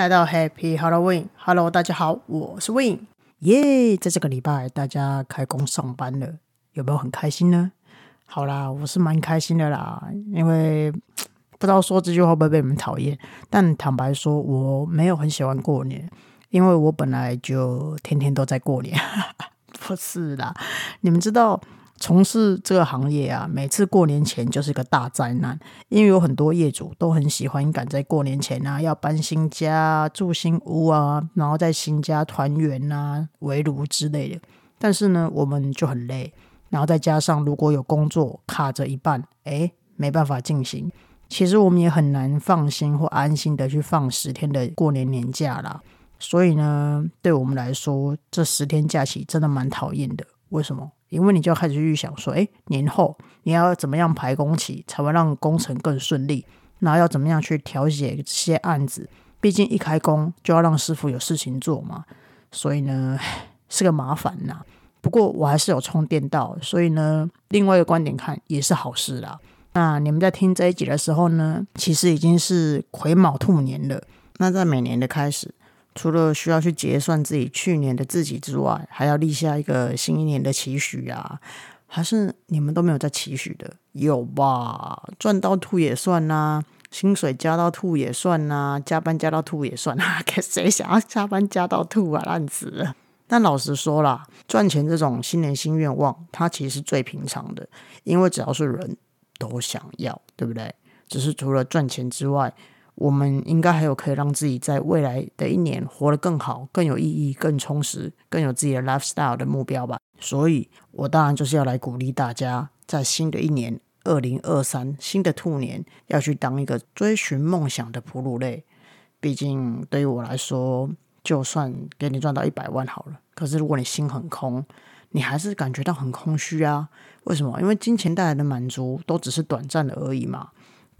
来到 Happy Halloween，Hello，大家好，我是 Win，耶！在这个礼拜，大家开工上班了，有没有很开心呢？好啦，我是蛮开心的啦，因为不知道说这句话会不会被你们讨厌，但坦白说，我没有很喜欢过年，因为我本来就天天都在过年，不是啦，你们知道。从事这个行业啊，每次过年前就是个大灾难，因为有很多业主都很喜欢赶在过年前啊，要搬新家、住新屋啊，然后在新家团圆啊、围炉之类的。但是呢，我们就很累，然后再加上如果有工作卡着一半，哎，没办法进行。其实我们也很难放心或安心的去放十天的过年年假啦。所以呢，对我们来说，这十天假期真的蛮讨厌的。为什么？因为你就要开始预想说，哎，年后你要怎么样排工期，才会让工程更顺利？然后要怎么样去调解这些案子？毕竟一开工就要让师傅有事情做嘛，所以呢 是个麻烦呐。不过我还是有充电到，所以呢，另外一个观点看也是好事啦。那你们在听这一集的时候呢，其实已经是癸卯兔年了。那在每年的开始。除了需要去结算自己去年的自己之外，还要立下一个新一年的期许啊？还是你们都没有在期许的？有吧？赚到吐也算呐，薪水加到吐也算呐，加班加到吐也算啊！给谁想要加班加到吐啊？烂死了！但老实说啦，赚钱这种新年新愿望，它其实是最平常的，因为只要是人都想要，对不对？只是除了赚钱之外。我们应该还有可以让自己在未来的一年活得更好、更有意义、更充实、更有自己的 lifestyle 的目标吧。所以，我当然就是要来鼓励大家，在新的一年二零二三新的兔年，要去当一个追寻梦想的哺乳类。毕竟，对于我来说，就算给你赚到一百万好了，可是如果你心很空，你还是感觉到很空虚啊。为什么？因为金钱带来的满足都只是短暂的而已嘛。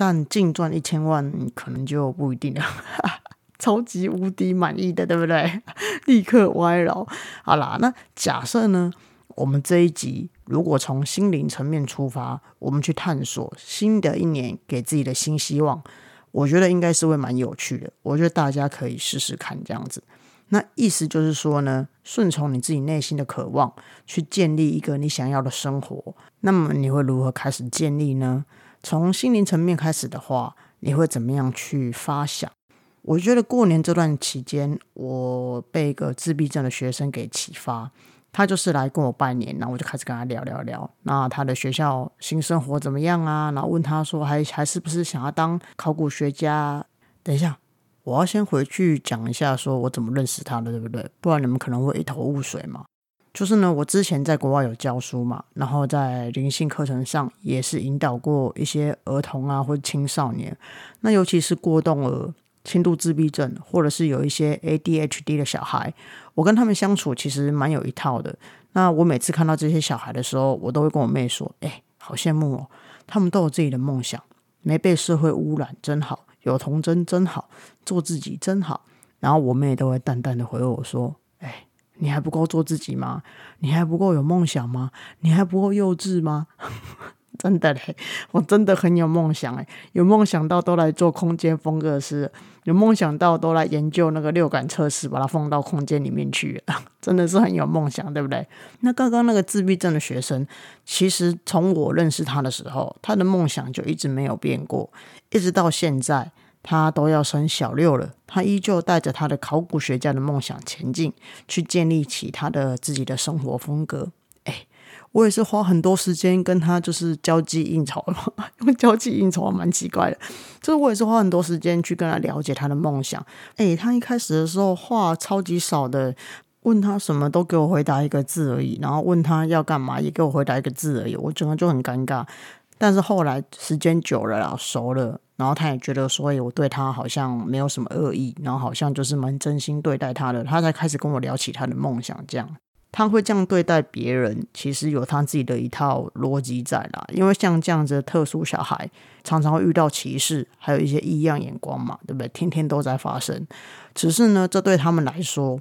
但净赚一千万，可能就不一定了。超级无敌满意的，对不对？立刻歪了。好啦，那假设呢？我们这一集如果从心灵层面出发，我们去探索新的一年给自己的新希望，我觉得应该是会蛮有趣的。我觉得大家可以试试看这样子。那意思就是说呢，顺从你自己内心的渴望，去建立一个你想要的生活。那么你会如何开始建立呢？从心灵层面开始的话，你会怎么样去发想？我觉得过年这段期间，我被一个自闭症的学生给启发，他就是来跟我拜年，然后我就开始跟他聊聊聊。那他的学校新生活怎么样啊？然后问他说，还还是不是想要当考古学家？等一下，我要先回去讲一下，说我怎么认识他的，对不对？不然你们可能会一头雾水嘛。就是呢，我之前在国外有教书嘛，然后在灵性课程上也是引导过一些儿童啊或者青少年，那尤其是过动儿、轻度自闭症或者是有一些 ADHD 的小孩，我跟他们相处其实蛮有一套的。那我每次看到这些小孩的时候，我都会跟我妹说：“哎，好羡慕哦，他们都有自己的梦想，没被社会污染，真好；有童真，真好；做自己，真好。”然后我妹都会淡淡的回我说：“哎。”你还不够做自己吗？你还不够有梦想吗？你还不够幼稚吗？真的嘞，我真的很有梦想哎，有梦想到都来做空间风格师，有梦想到都来研究那个六感测试，把它放到空间里面去，真的是很有梦想，对不对？那刚刚那个自闭症的学生，其实从我认识他的时候，他的梦想就一直没有变过，一直到现在。他都要升小六了，他依旧带着他的考古学家的梦想前进，去建立起他的自己的生活风格。哎，我也是花很多时间跟他就是交际应酬嘛，因为交际应酬蛮奇怪的，就是我也是花很多时间去跟他了解他的梦想。哎，他一开始的时候话超级少的，问他什么都给我回答一个字而已，然后问他要干嘛也给我回答一个字而已，我整个就很尴尬。但是后来时间久了啦，熟了，然后他也觉得，所以我对他好像没有什么恶意，然后好像就是蛮真心对待他的，他才开始跟我聊起他的梦想。这样他会这样对待别人，其实有他自己的一套逻辑在啦。因为像这样子的特殊小孩，常常会遇到歧视，还有一些异样眼光嘛，对不对？天天都在发生。只是呢，这对他们来说，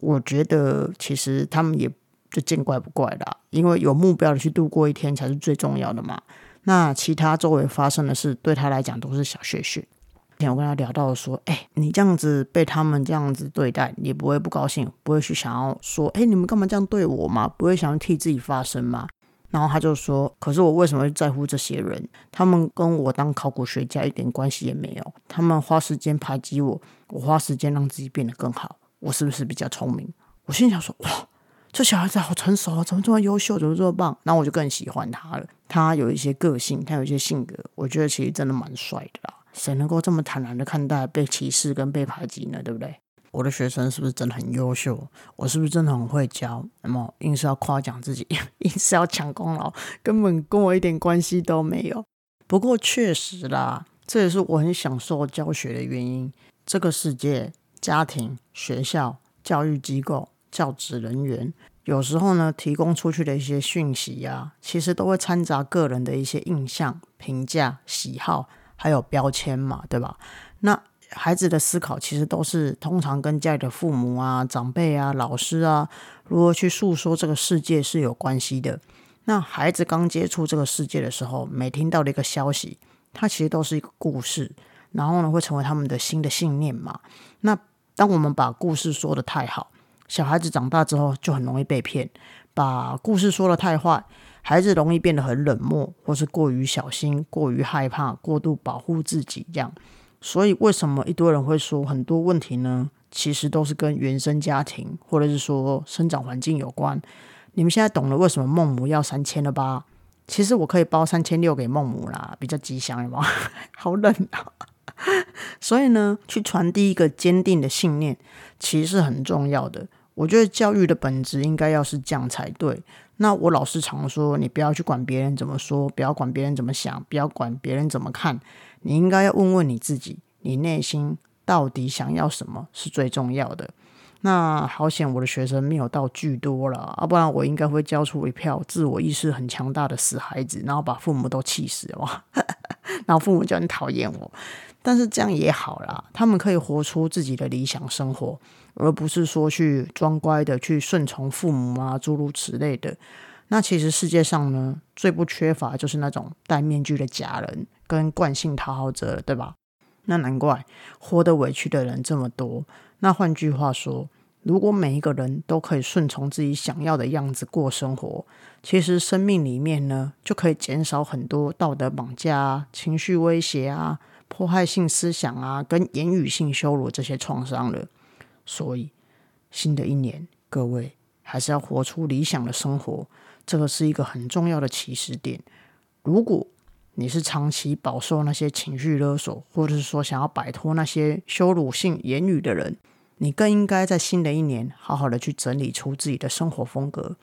我觉得其实他们也就见怪不怪啦，因为有目标的去度过一天才是最重要的嘛。那其他周围发生的事，对他来讲都是小血血。我跟他聊到说，哎，你这样子被他们这样子对待，你不会不高兴，不会去想要说，哎，你们干嘛这样对我吗？不会想要替自己发声吗？然后他就说，可是我为什么会在乎这些人？他们跟我当考古学家一点关系也没有。他们花时间排挤我，我花时间让自己变得更好，我是不是比较聪明？我心想说，哇，这小孩子好成熟啊，怎么这么优秀，怎么这么棒？然后我就更喜欢他了。他有一些个性，他有一些性格，我觉得其实真的蛮帅的啦。谁能够这么坦然的看待被歧视跟被排挤呢？对不对？我的学生是不是真的很优秀？我是不是真的很会教？那么硬是要夸奖自己，硬是要抢功劳，根本跟我一点关系都没有。不过确实啦，这也是我很享受教学的原因。这个世界，家庭、学校、教育机构、教职人员，有时候呢，提供出去的一些讯息呀，其实都会掺杂个人的一些印象、评价、喜好。还有标签嘛，对吧？那孩子的思考其实都是通常跟家里的父母啊、长辈啊、老师啊，如何去诉说这个世界是有关系的。那孩子刚接触这个世界的时候，每听到的一个消息，它其实都是一个故事，然后呢，会成为他们的新的信念嘛。那当我们把故事说的太好，小孩子长大之后就很容易被骗；把故事说的太坏。孩子容易变得很冷漠，或是过于小心、过于害怕、过度保护自己，这样。所以，为什么一堆人会说很多问题呢？其实都是跟原生家庭，或者是说生长环境有关。你们现在懂了为什么孟母要三千了吧？其实我可以包三千六给孟母啦，比较吉祥，有吗？好冷啊！所以呢，去传递一个坚定的信念，其实是很重要的。我觉得教育的本质应该要是这样才对。那我老师常说，你不要去管别人怎么说，不要管别人怎么想，不要管别人怎么看，你应该要问问你自己，你内心到底想要什么是最重要的。那好险，我的学生没有到巨多了，要不然我应该会教出一票自我意识很强大的死孩子，然后把父母都气死了，然后父母就很讨厌我。但是这样也好啦，他们可以活出自己的理想生活，而不是说去装乖的去顺从父母啊，诸如此类的。那其实世界上呢，最不缺乏就是那种戴面具的假人跟惯性讨好者，对吧？那难怪活得委屈的人这么多。那换句话说，如果每一个人都可以顺从自己想要的样子过生活，其实生命里面呢，就可以减少很多道德绑架啊、情绪威胁啊。迫害性思想啊，跟言语性羞辱这些创伤了。所以，新的一年，各位还是要活出理想的生活，这个是一个很重要的起始点。如果你是长期饱受那些情绪勒索，或者是说想要摆脱那些羞辱性言语的人，你更应该在新的一年好好的去整理出自己的生活风格。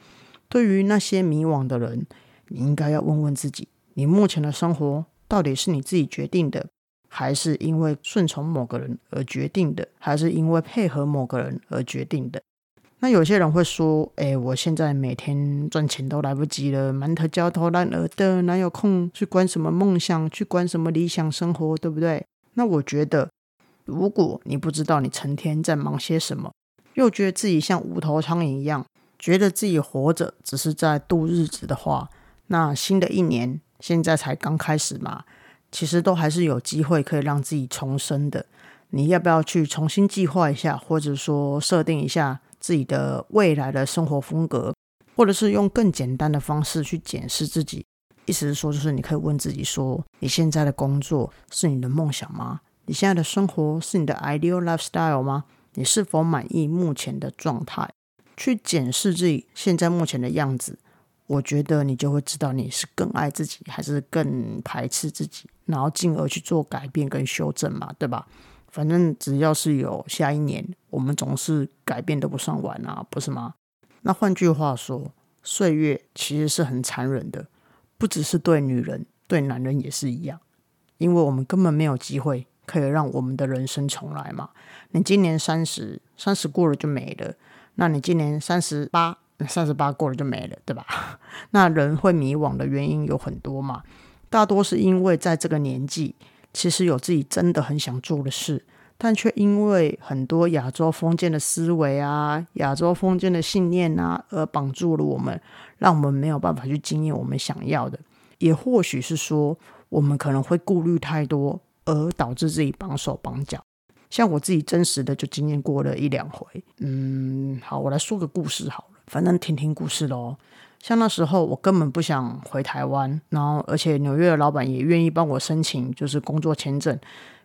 对于那些迷惘的人，你应该要问问自己：你目前的生活到底是你自己决定的？还是因为顺从某个人而决定的，还是因为配合某个人而决定的？那有些人会说：“哎，我现在每天赚钱都来不及了，满头焦头烂额的，哪有空去管什么梦想，去管什么理想生活，对不对？”那我觉得，如果你不知道你成天在忙些什么，又觉得自己像无头苍蝇一样，觉得自己活着只是在度日子的话，那新的一年现在才刚开始嘛。其实都还是有机会可以让自己重生的。你要不要去重新计划一下，或者说设定一下自己的未来的生活风格，或者是用更简单的方式去检视自己？意思是说，就是你可以问自己说：你现在的工作是你的梦想吗？你现在的生活是你的 ideal lifestyle 吗？你是否满意目前的状态？去检视自己现在目前的样子。我觉得你就会知道你是更爱自己还是更排斥自己，然后进而去做改变跟修正嘛，对吧？反正只要是有下一年，我们总是改变都不算晚啊，不是吗？那换句话说，岁月其实是很残忍的，不只是对女人，对男人也是一样，因为我们根本没有机会可以让我们的人生重来嘛。你今年三十，三十过了就没了，那你今年三十八。三十八过了就没了，对吧？那人会迷惘的原因有很多嘛，大多是因为在这个年纪，其实有自己真的很想做的事，但却因为很多亚洲封建的思维啊、亚洲封建的信念啊，而绑住了我们，让我们没有办法去经验我们想要的。也或许是说，我们可能会顾虑太多，而导致自己绑手绑脚。像我自己真实的就经验过了一两回。嗯，好，我来说个故事好了，反正听听故事喽。像那时候我根本不想回台湾，然后而且纽约的老板也愿意帮我申请就是工作签证，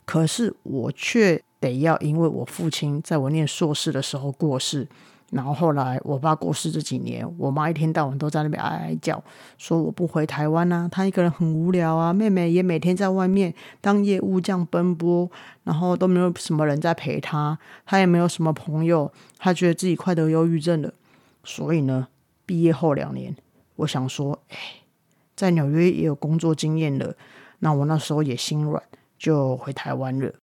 可是我却得要因为我父亲在我念硕士的时候过世。然后后来我爸过世这几年，我妈一天到晚都在那边哀哀叫，说我不回台湾啊，她一个人很无聊啊，妹妹也每天在外面当业务这样奔波，然后都没有什么人在陪她，她也没有什么朋友，她觉得自己快得忧郁症了。所以呢，毕业后两年，我想说，哎，在纽约也有工作经验了，那我那时候也心软，就回台湾了。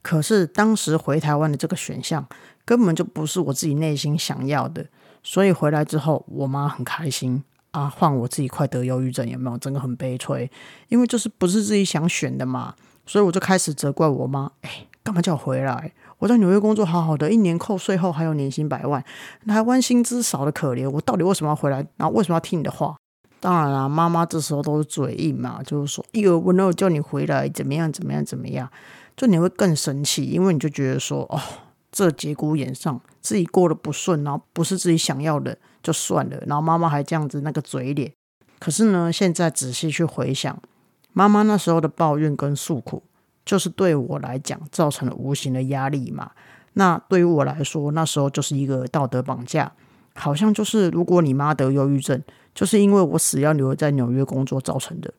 可是当时回台湾的这个选项。根本就不是我自己内心想要的，所以回来之后，我妈很开心啊，换我自己快得忧郁症，有没有？真的很悲催，因为就是不是自己想选的嘛，所以我就开始责怪我妈，哎，干嘛叫我回来？我在纽约工作好好的，一年扣税后还有年薪百万，台湾薪资少的可怜，我到底为什么要回来？然后为什么要听你的话？当然啦，妈妈这时候都是嘴硬嘛，就是说，哎呦，我那我叫你回来，怎么样？怎么样？怎么样？就你会更生气，因为你就觉得说，哦。这节骨眼上，自己过得不顺，然后不是自己想要的，就算了。然后妈妈还这样子那个嘴脸，可是呢，现在仔细去回想，妈妈那时候的抱怨跟诉苦，就是对我来讲造成了无形的压力嘛。那对于我来说，那时候就是一个道德绑架，好像就是如果你妈得忧郁症，就是因为我死要留在纽约工作造成的。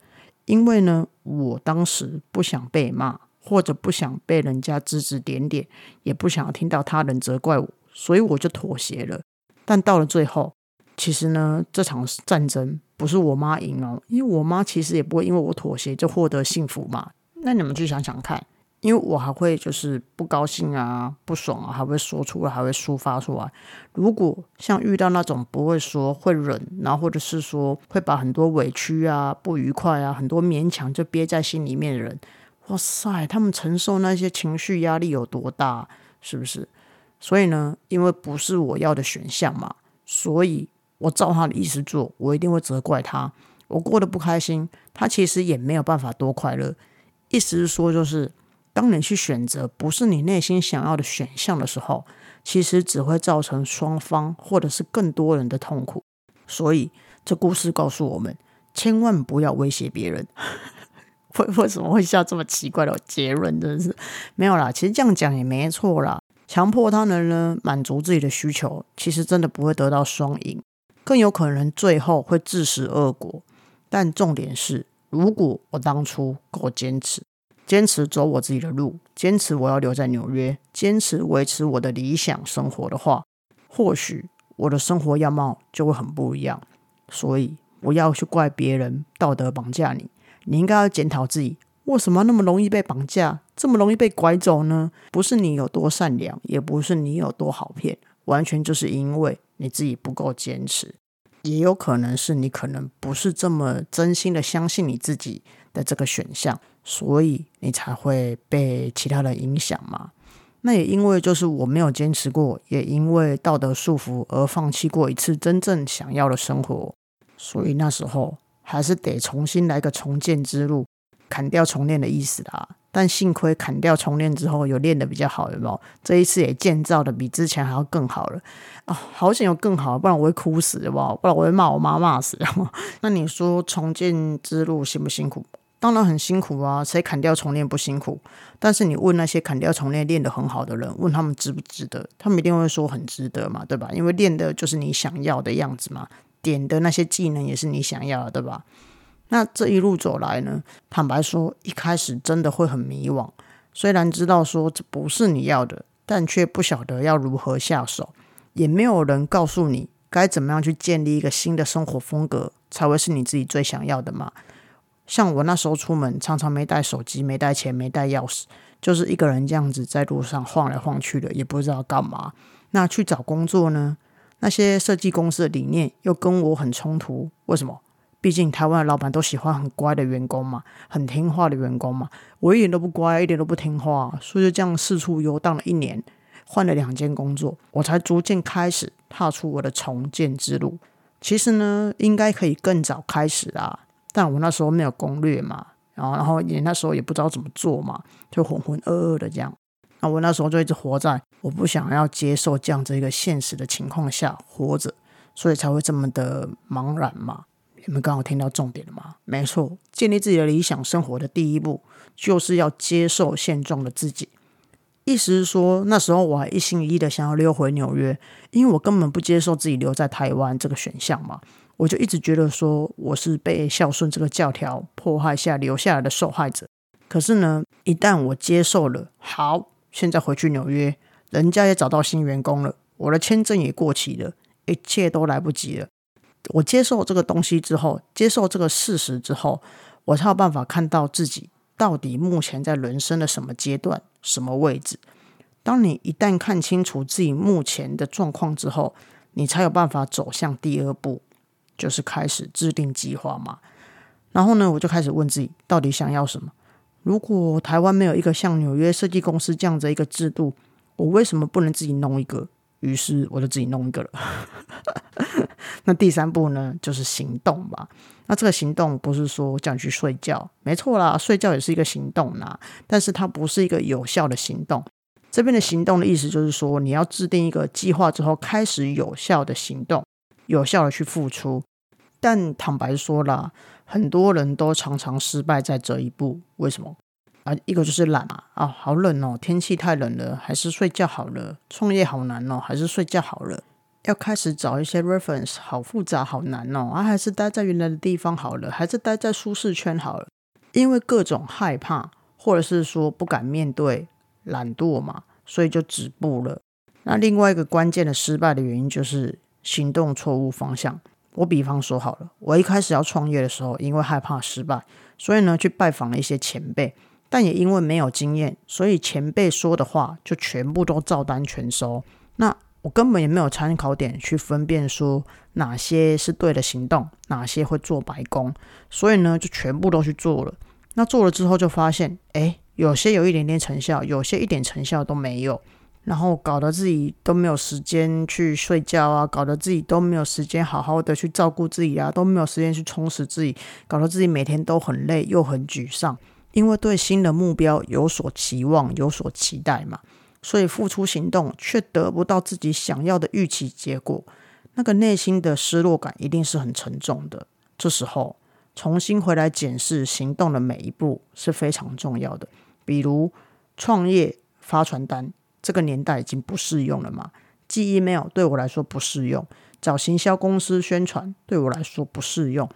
因为呢，我当时不想被骂。或者不想被人家指指点点，也不想要听到他人责怪我，所以我就妥协了。但到了最后，其实呢，这场战争不是我妈赢了，因为我妈其实也不会因为我妥协就获得幸福嘛。那你们去想想看，因为我还会就是不高兴啊、不爽啊，还会说出来，还会抒发出来。如果像遇到那种不会说、会忍，然后或者是说会把很多委屈啊、不愉快啊、很多勉强就憋在心里面的人。哇塞，他们承受那些情绪压力有多大，是不是？所以呢，因为不是我要的选项嘛，所以我照他的意思做，我一定会责怪他。我过得不开心，他其实也没有办法多快乐。意思是说，就是当你去选择不是你内心想要的选项的时候，其实只会造成双方或者是更多人的痛苦。所以，这故事告诉我们，千万不要威胁别人。为为什么会下这么奇怪的结论？真的是没有啦。其实这样讲也没错啦。强迫他人呢满足自己的需求，其实真的不会得到双赢，更有可能最后会自食恶果。但重点是，如果我当初够坚持，坚持走我自己的路，坚持我要留在纽约，坚持维持我的理想生活的话，或许我的生活样貌就会很不一样。所以不要去怪别人道德绑架你。你应该要检讨自己，为什么那么容易被绑架，这么容易被拐走呢？不是你有多善良，也不是你有多好骗，完全就是因为你自己不够坚持，也有可能是你可能不是这么真心的相信你自己的这个选项，所以你才会被其他人影响嘛。那也因为就是我没有坚持过，也因为道德束缚而放弃过一次真正想要的生活，所以那时候。还是得重新来个重建之路，砍掉重练的意思啦。但幸亏砍掉重练之后，有练的比较好，有没有？这一次也建造的比之前还要更好了啊！好险有更好，不然我会哭死，好不好？不然我会骂我妈骂死。那你说重建之路辛不辛苦？当然很辛苦啊！谁砍掉重练不辛苦？但是你问那些砍掉重练练得很好的人，问他们值不值得？他们一定会说很值得嘛，对吧？因为练的就是你想要的样子嘛。点的那些技能也是你想要的，对吧？那这一路走来呢，坦白说，一开始真的会很迷惘。虽然知道说这不是你要的，但却不晓得要如何下手，也没有人告诉你该怎么样去建立一个新的生活风格，才会是你自己最想要的嘛。像我那时候出门，常常没带手机、没带钱、没带钥匙，就是一个人这样子在路上晃来晃去的，也不知道干嘛。那去找工作呢？那些设计公司的理念又跟我很冲突，为什么？毕竟台湾的老板都喜欢很乖的员工嘛，很听话的员工嘛。我一点都不乖，一点都不听话，所以就这样四处游荡了一年，换了两间工作，我才逐渐开始踏出我的重建之路。其实呢，应该可以更早开始啊，但我那时候没有攻略嘛，然后然后也那时候也不知道怎么做嘛，就浑浑噩噩的这样。那我那时候就一直活在我不想要接受这样子一个现实的情况下活着，所以才会这么的茫然嘛。你们刚好听到重点了吗？没错，建立自己的理想生活的第一步，就是要接受现状的自己。意思是说，那时候我还一心一意的想要溜回纽约，因为我根本不接受自己留在台湾这个选项嘛。我就一直觉得说，我是被孝顺这个教条迫害下留下来的受害者。可是呢，一旦我接受了，好，现在回去纽约，人家也找到新员工了，我的签证也过期了，一切都来不及了。我接受这个东西之后，接受这个事实之后，我才有办法看到自己到底目前在人生的什么阶段。什么位置？当你一旦看清楚自己目前的状况之后，你才有办法走向第二步，就是开始制定计划嘛。然后呢，我就开始问自己，到底想要什么？如果台湾没有一个像纽约设计公司这样的一个制度，我为什么不能自己弄一个？于是我就自己弄一个了。那第三步呢，就是行动吧。那这个行动不是说叫你去睡觉，没错啦，睡觉也是一个行动呐，但是它不是一个有效的行动。这边的行动的意思就是说，你要制定一个计划之后，开始有效的行动，有效的去付出。但坦白说啦，很多人都常常失败在这一步。为什么？啊，一个就是懒嘛，啊，好冷哦，天气太冷了，还是睡觉好了。创业好难哦，还是睡觉好了。要开始找一些 reference，好复杂，好难哦。啊，还是待在原来的地方好了，还是待在舒适圈好了。因为各种害怕，或者是说不敢面对，懒惰嘛，所以就止步了。那另外一个关键的失败的原因就是行动错误方向。我比方说好了，我一开始要创业的时候，因为害怕失败，所以呢去拜访了一些前辈。但也因为没有经验，所以前辈说的话就全部都照单全收。那我根本也没有参考点去分辨说哪些是对的行动，哪些会做白工。所以呢，就全部都去做了。那做了之后就发现，哎，有些有一点点成效，有些一点成效都没有。然后搞得自己都没有时间去睡觉啊，搞得自己都没有时间好好的去照顾自己啊，都没有时间去充实自己，搞得自己每天都很累又很沮丧。因为对新的目标有所期望、有所期待嘛，所以付出行动却得不到自己想要的预期结果，那个内心的失落感一定是很沉重的。这时候重新回来检视行动的每一步是非常重要的。比如创业发传单，这个年代已经不适用了嘛？寄 email 对我来说不适用，找行销公司宣传对我来说不适用。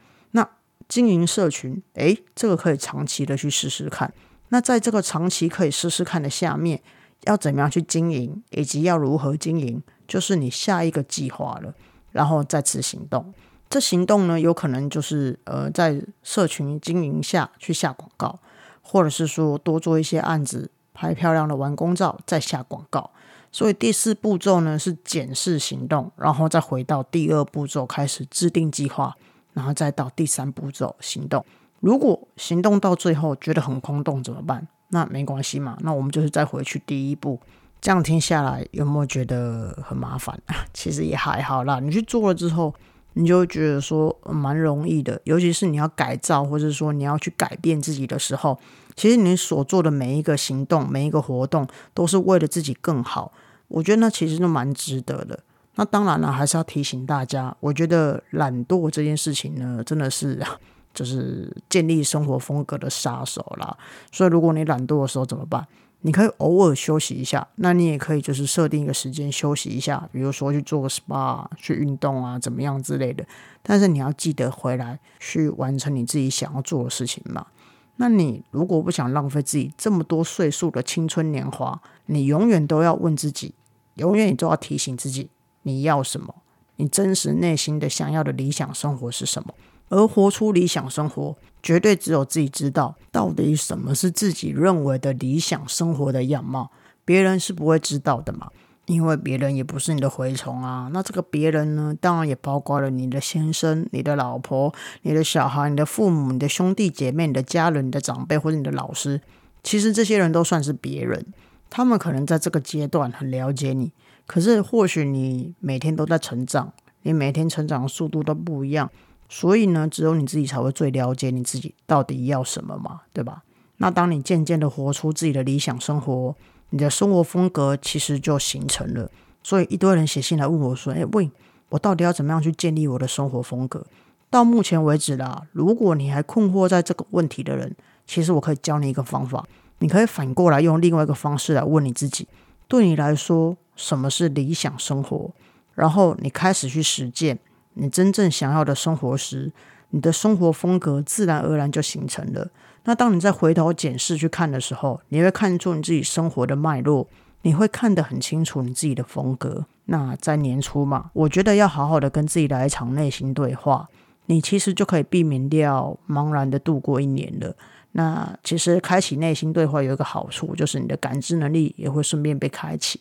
经营社群，诶，这个可以长期的去试试看。那在这个长期可以试试看的下面，要怎么样去经营，以及要如何经营，就是你下一个计划了。然后再次行动，这行动呢，有可能就是呃，在社群经营下去下广告，或者是说多做一些案子，拍漂亮的完工照，再下广告。所以第四步骤呢是检视行动，然后再回到第二步骤开始制定计划。然后再到第三步骤行动。如果行动到最后觉得很空洞怎么办？那没关系嘛，那我们就是再回去第一步。这样听下来有没有觉得很麻烦？其实也还好啦。你去做了之后，你就会觉得说蛮容易的。尤其是你要改造，或者说你要去改变自己的时候，其实你所做的每一个行动、每一个活动，都是为了自己更好。我觉得那其实都蛮值得的。那当然了，还是要提醒大家，我觉得懒惰这件事情呢，真的是 就是建立生活风格的杀手啦。所以，如果你懒惰的时候怎么办？你可以偶尔休息一下，那你也可以就是设定一个时间休息一下，比如说去做个 SPA、去运动啊，怎么样之类的。但是你要记得回来去完成你自己想要做的事情嘛。那你如果不想浪费自己这么多岁数的青春年华，你永远都要问自己，永远你都要提醒自己。你要什么？你真实内心的想要的理想生活是什么？而活出理想生活，绝对只有自己知道到底什么是自己认为的理想生活的样貌，别人是不会知道的嘛。因为别人也不是你的蛔虫啊。那这个别人呢，当然也包括了你的先生、你的老婆、你的小孩、你的父母、你的兄弟姐妹、你的家人、你的长辈或者你的老师。其实这些人都算是别人，他们可能在这个阶段很了解你。可是，或许你每天都在成长，你每天成长的速度都不一样，所以呢，只有你自己才会最了解你自己到底要什么嘛，对吧？那当你渐渐的活出自己的理想生活，你的生活风格其实就形成了。所以一堆人写信来问我说：“哎，问我到底要怎么样去建立我的生活风格？”到目前为止啦，如果你还困惑在这个问题的人，其实我可以教你一个方法，你可以反过来用另外一个方式来问你自己：对你来说，什么是理想生活？然后你开始去实践。你真正想要的生活时，你的生活风格自然而然就形成了。那当你再回头检视去看的时候，你会看出你自己生活的脉络，你会看得很清楚你自己的风格。那在年初嘛，我觉得要好好的跟自己来一场内心对话，你其实就可以避免掉茫然的度过一年了。那其实开启内心对话有一个好处，就是你的感知能力也会顺便被开启。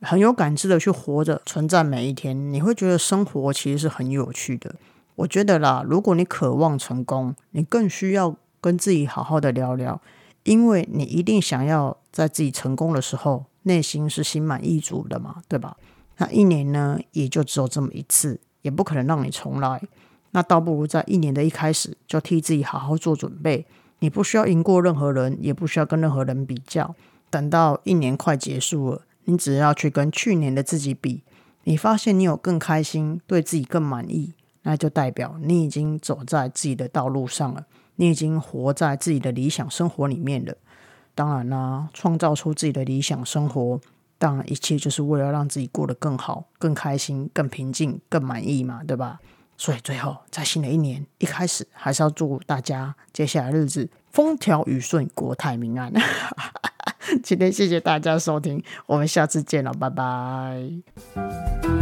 很有感知的去活着，存在每一天，你会觉得生活其实是很有趣的。我觉得啦，如果你渴望成功，你更需要跟自己好好的聊聊，因为你一定想要在自己成功的时候，内心是心满意足的嘛，对吧？那一年呢，也就只有这么一次，也不可能让你重来。那倒不如在一年的一开始就替自己好好做准备。你不需要赢过任何人，也不需要跟任何人比较。等到一年快结束了。你只要去跟去年的自己比，你发现你有更开心，对自己更满意，那就代表你已经走在自己的道路上了，你已经活在自己的理想生活里面了。当然啦，创造出自己的理想生活，当然一切就是为了让自己过得更好、更开心、更平静、更满意嘛，对吧？所以最后，在新的一年一开始，还是要祝大家接下来日子风调雨顺、国泰民安。今天谢谢大家收听，我们下次见了，拜拜。